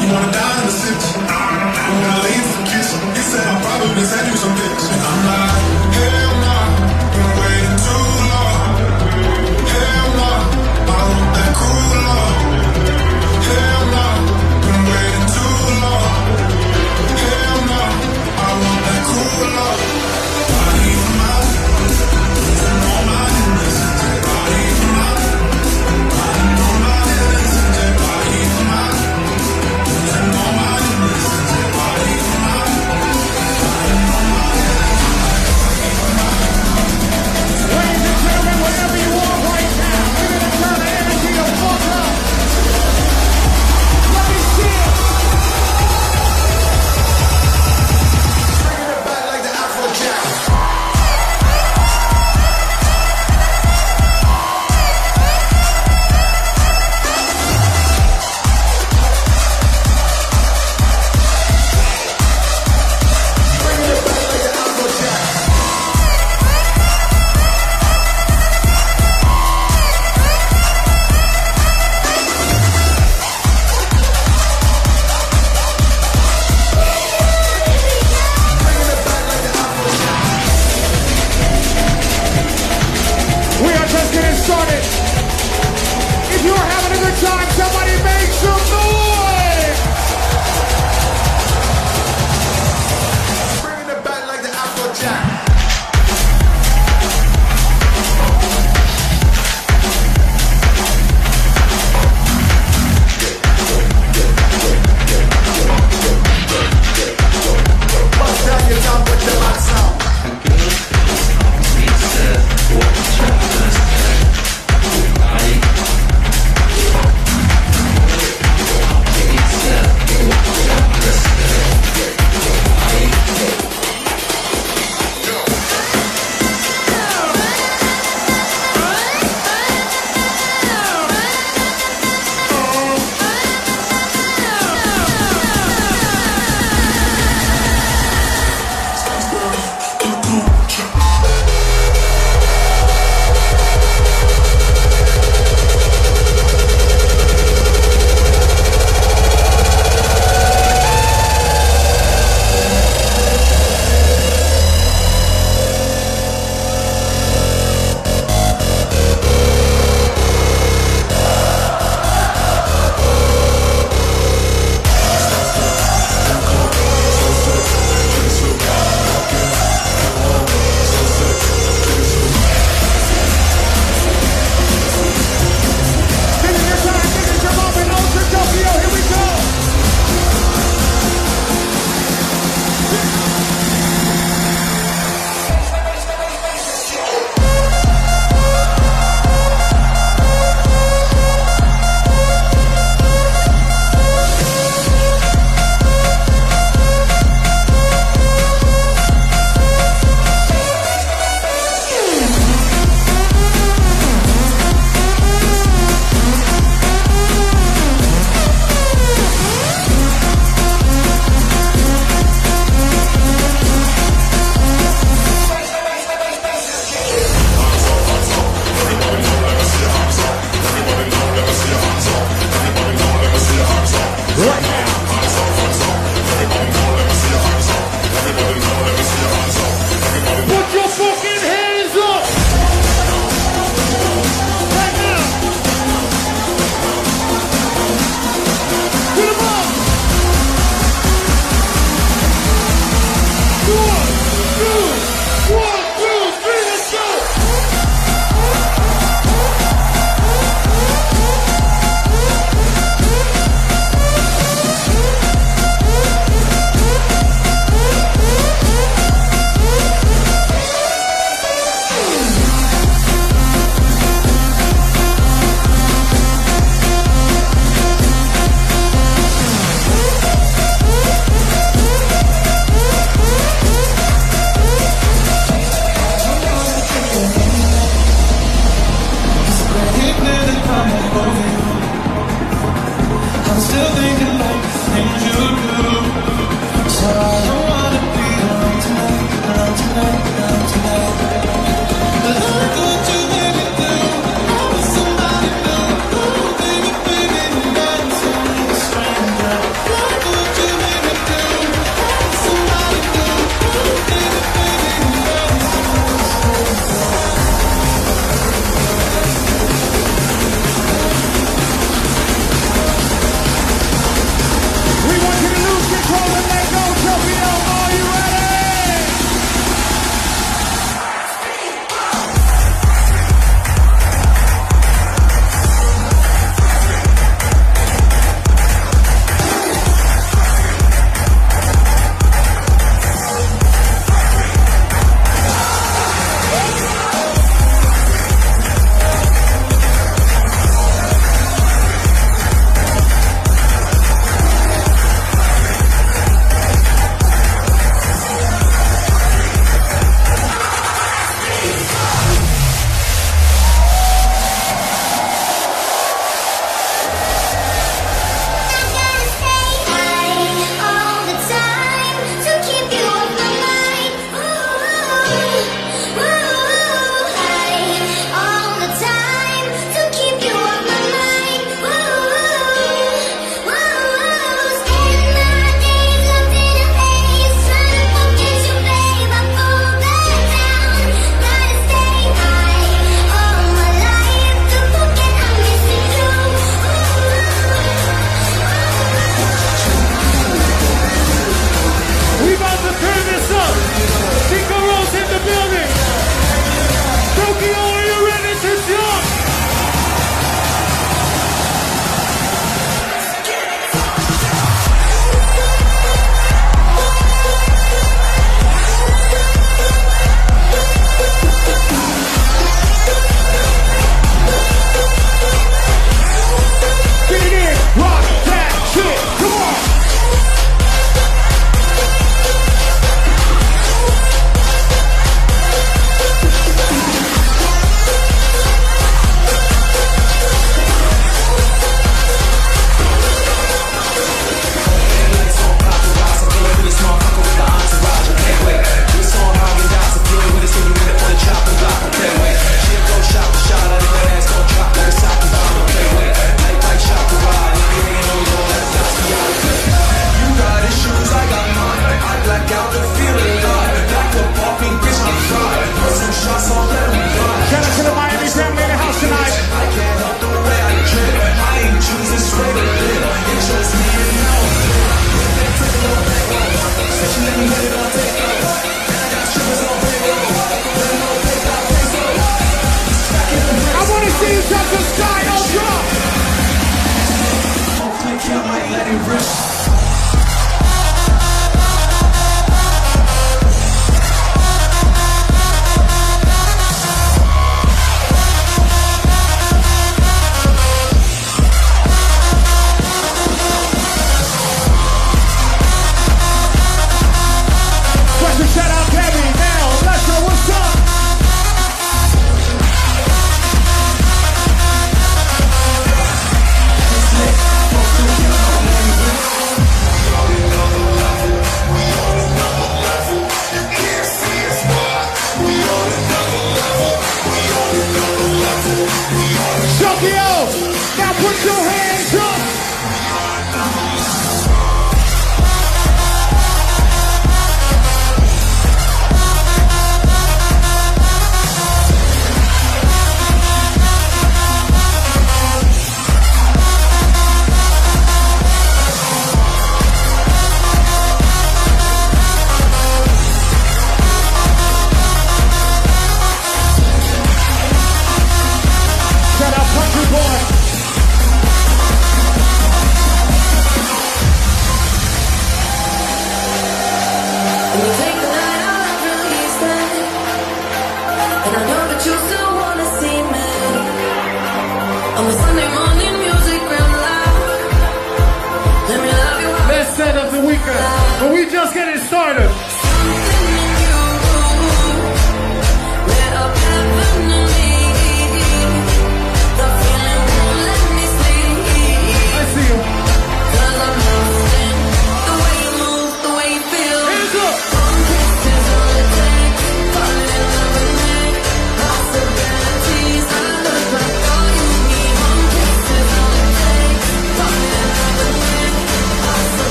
You wanna die in the city? You wanna lay some kitchen? He said, I'm probably the same.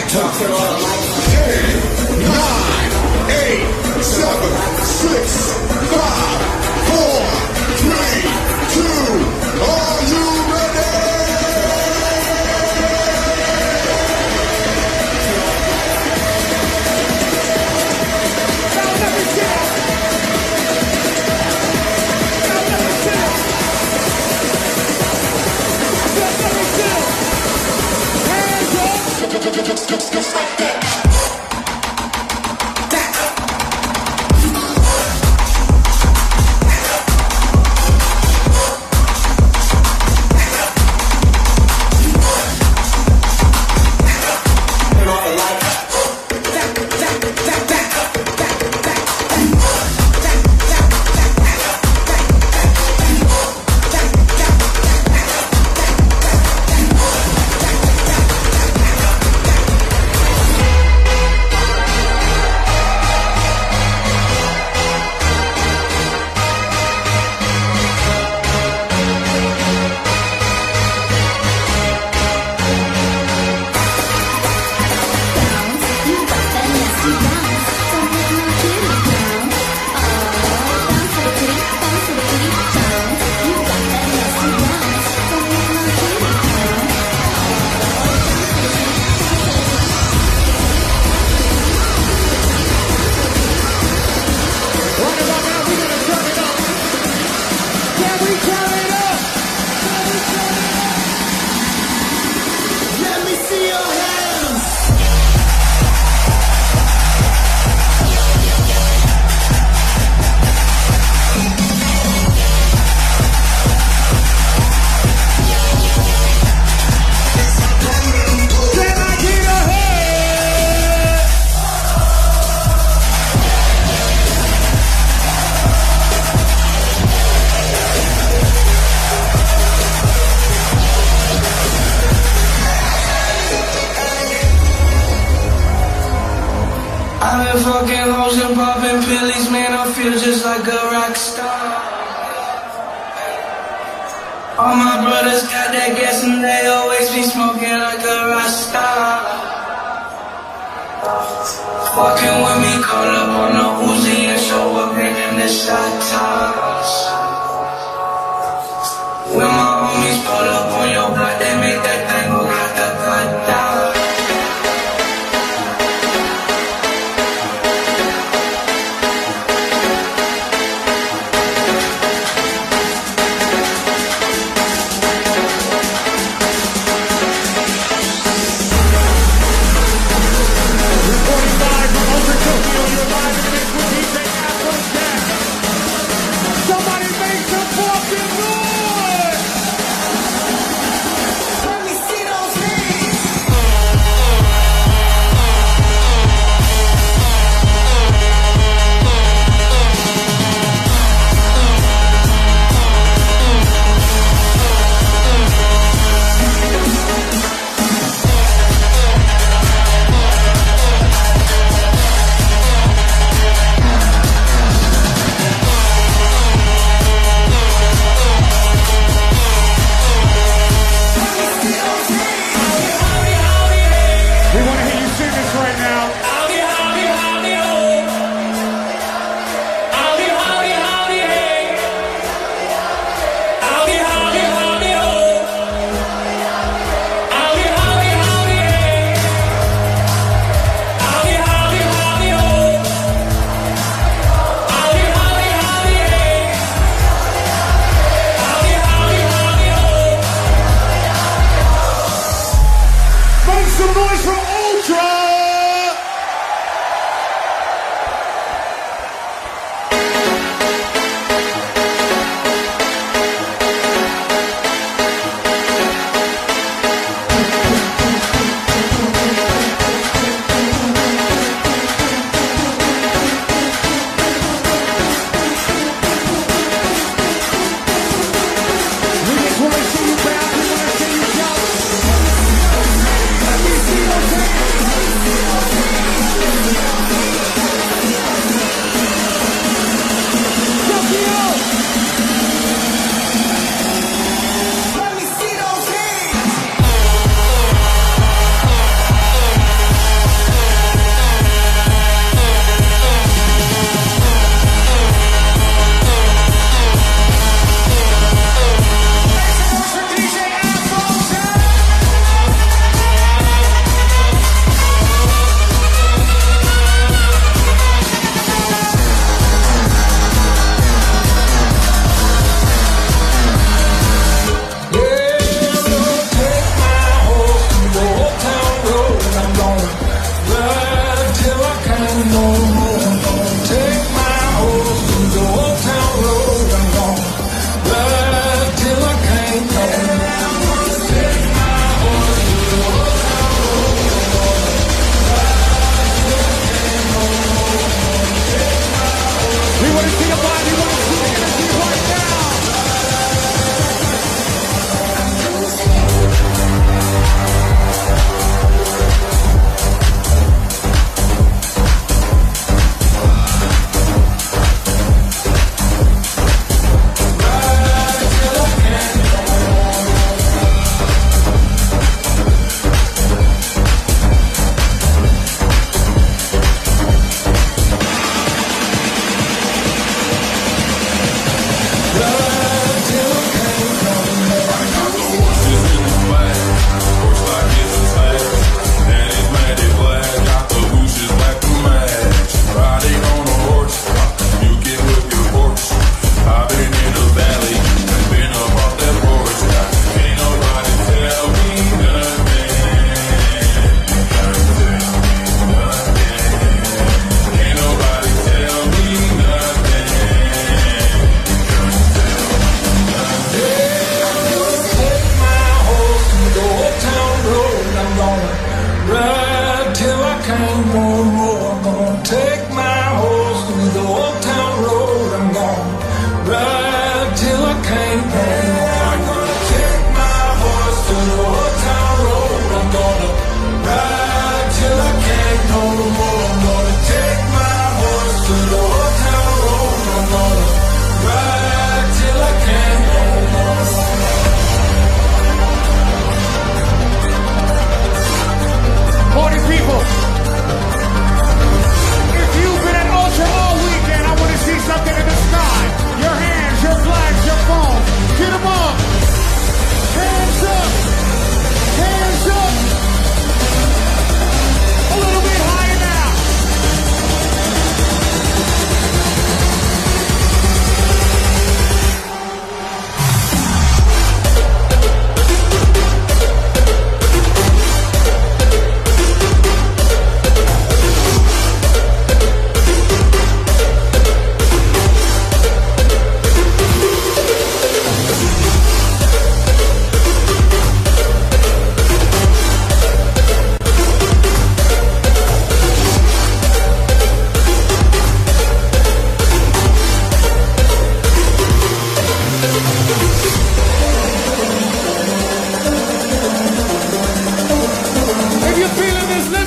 back talk. Ten, nine, eight, seven, six, five, four. just, just, just like that. All my brothers got that gas and they always be smoking like a rasta. Fucking with me, call up on the Uzi and show up in the shot top. Make some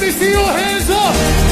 me see your hands. Up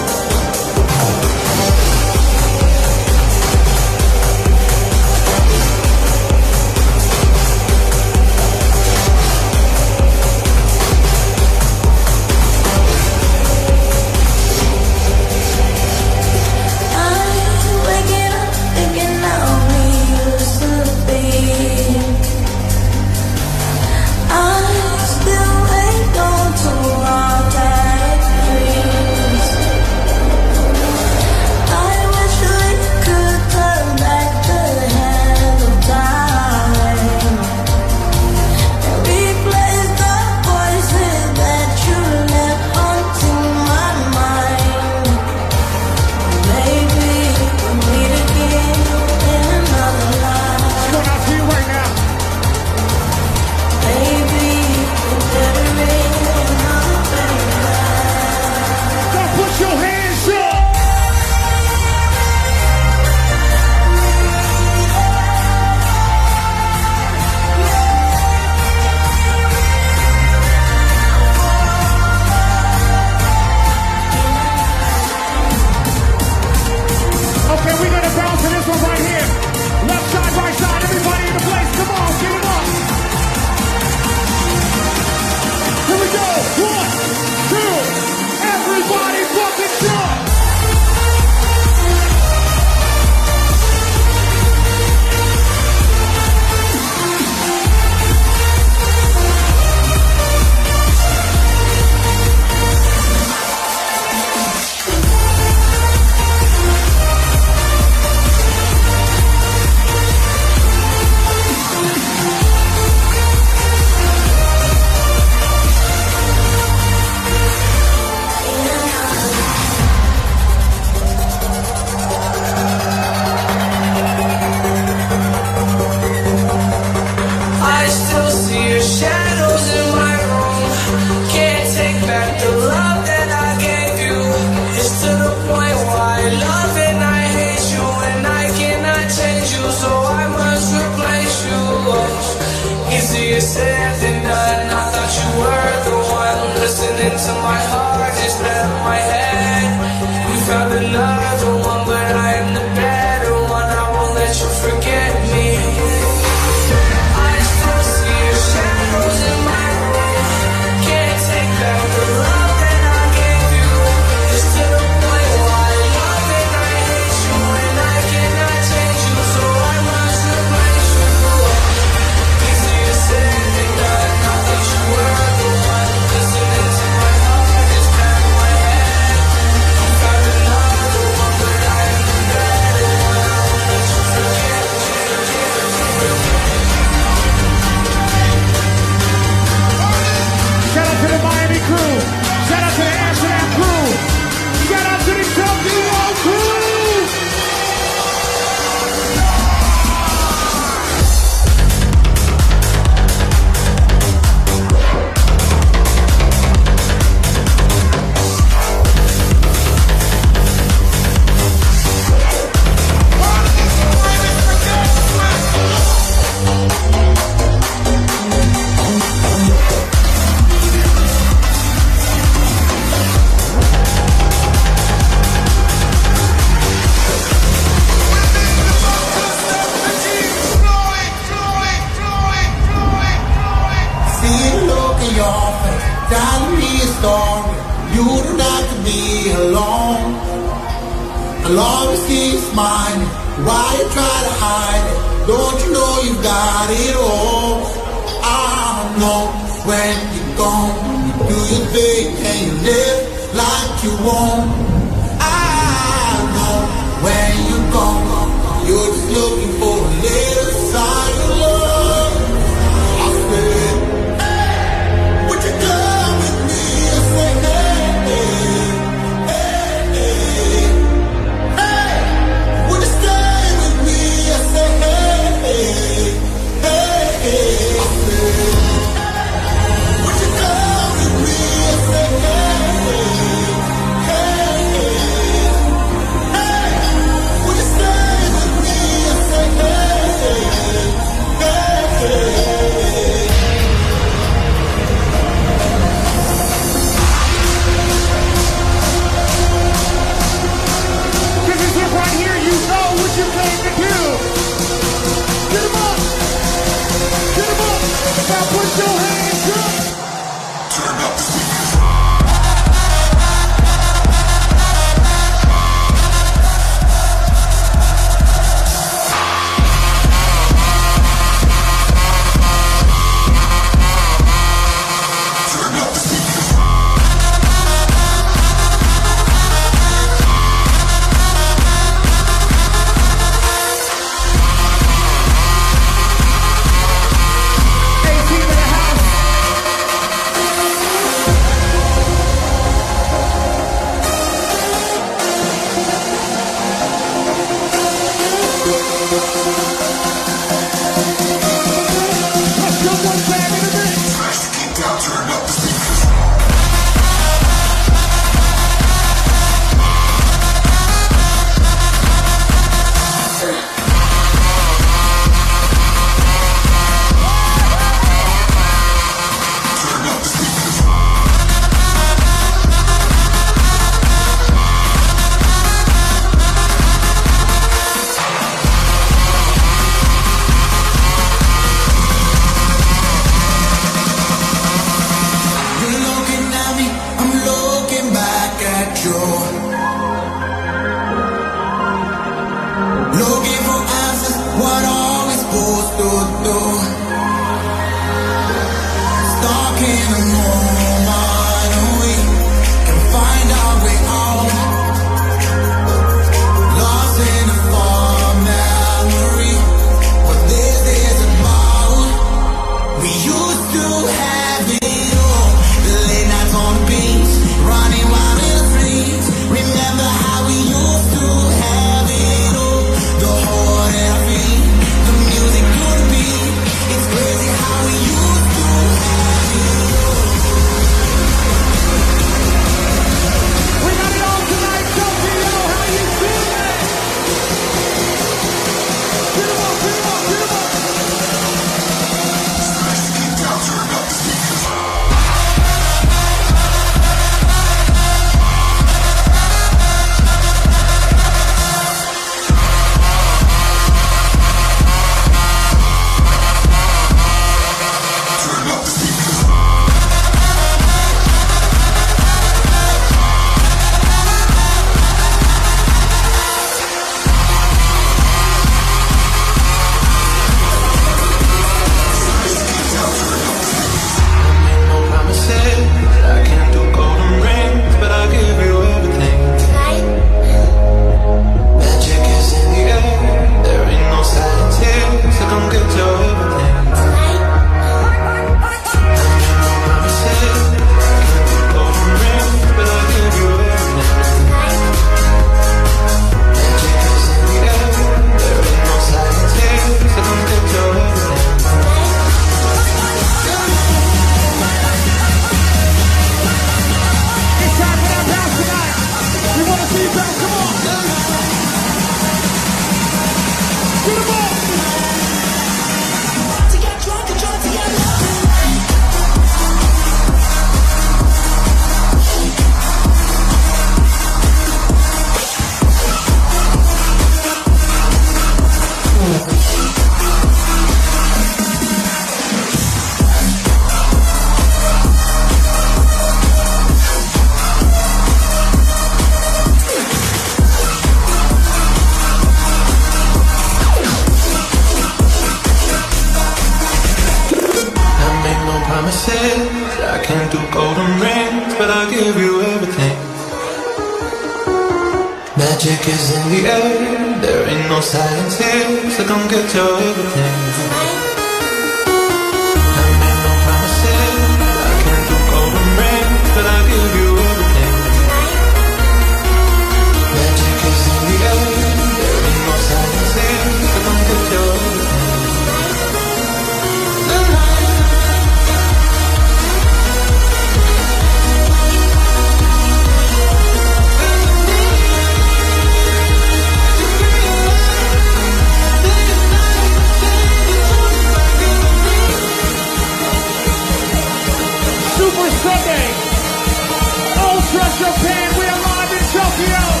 Japan. We are live in Tokyo.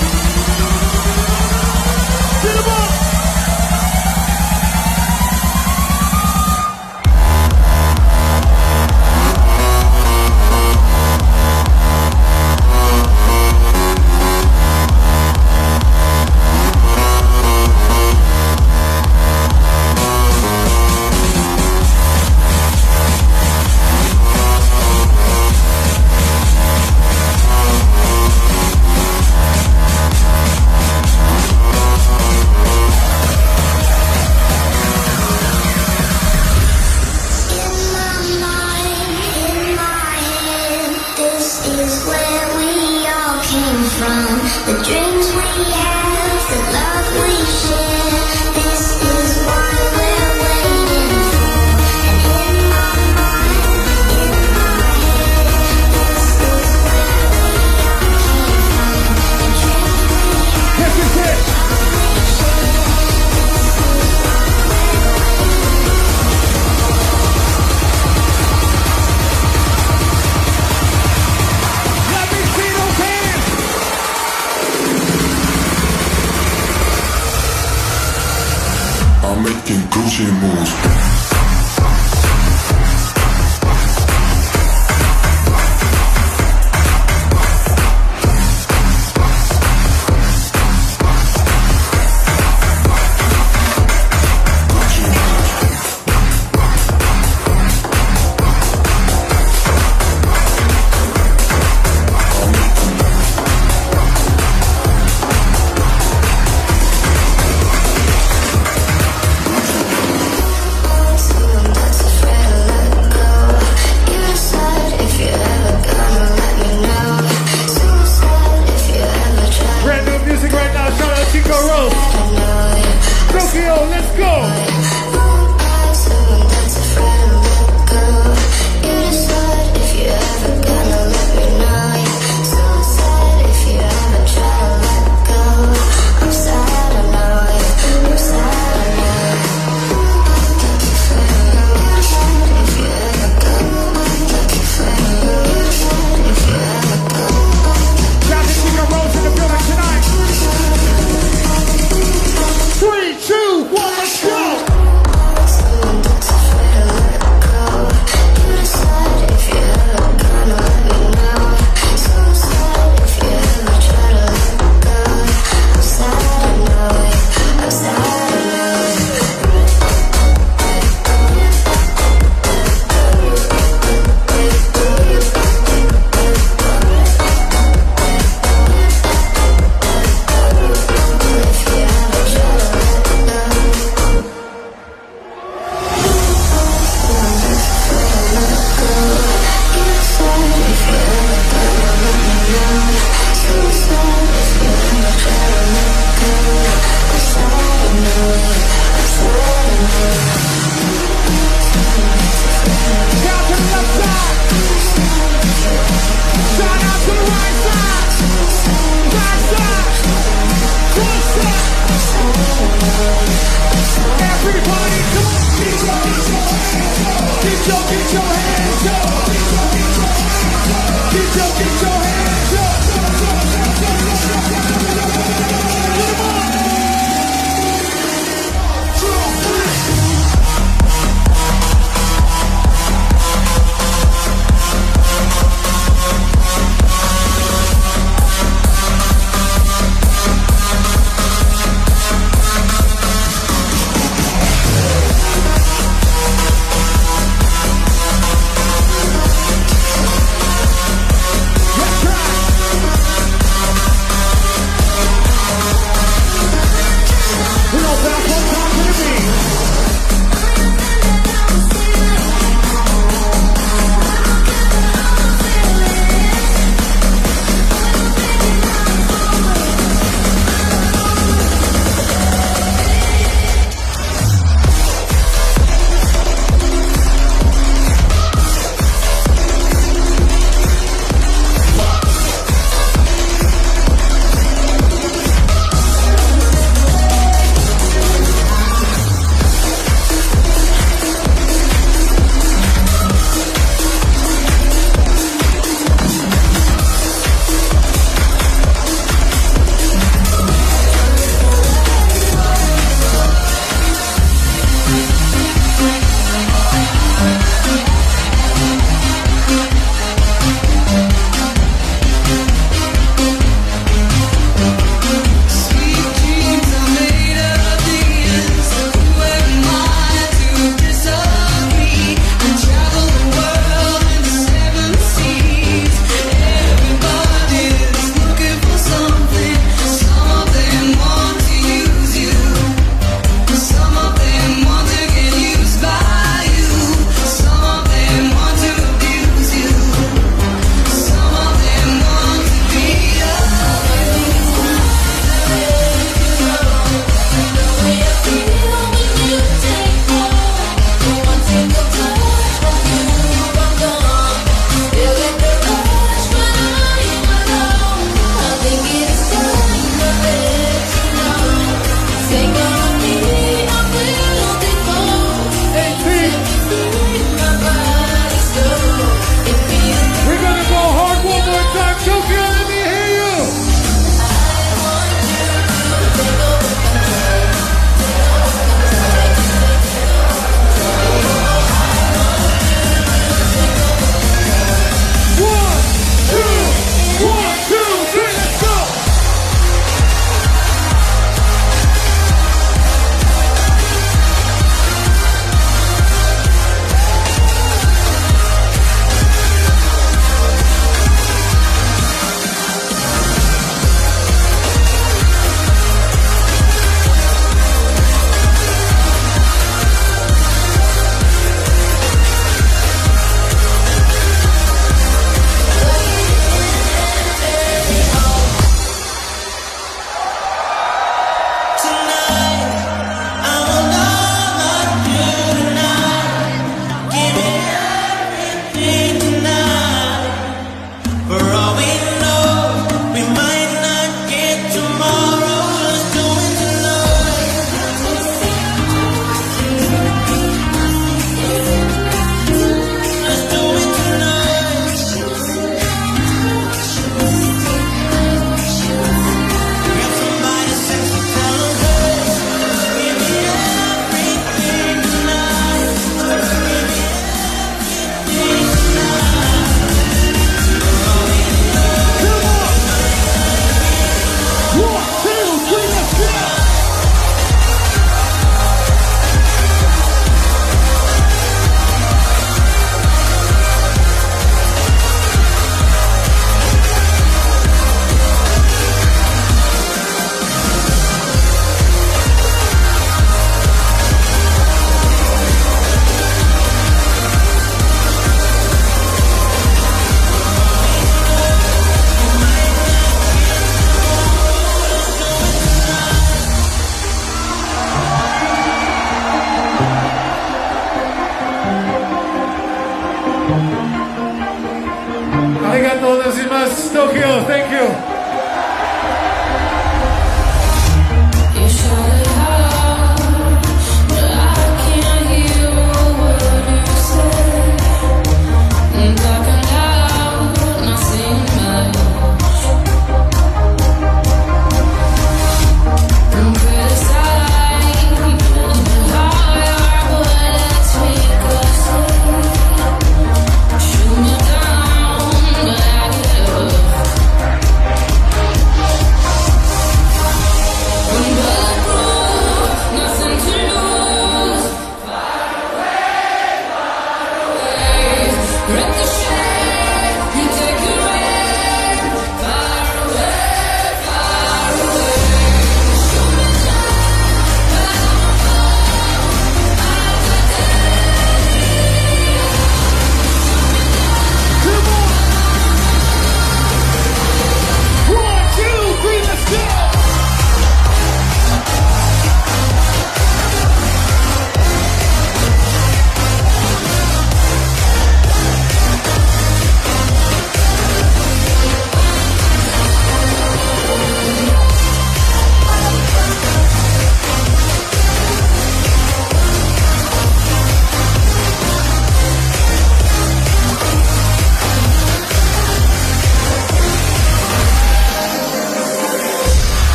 Arigatou gozaimasu, Tokyo. Thank you.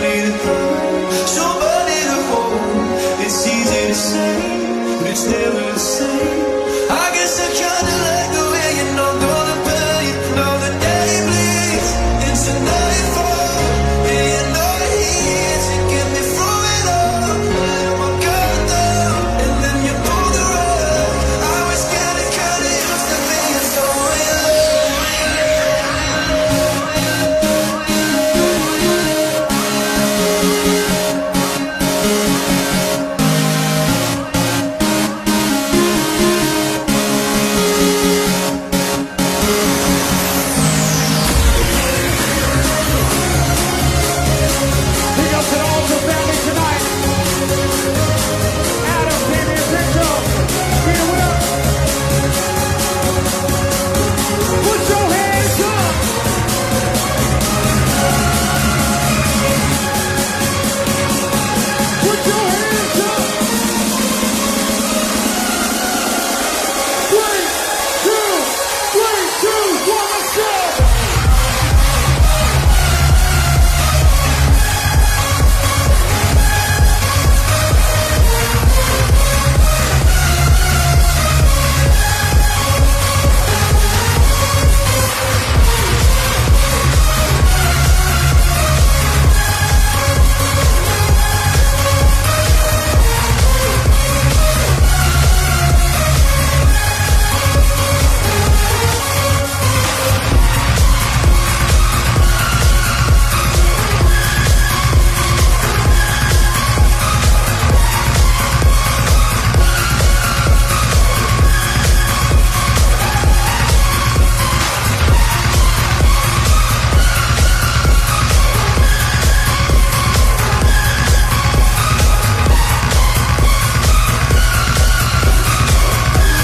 somebody to somebody to hold. It's easy to say, but it's never the same.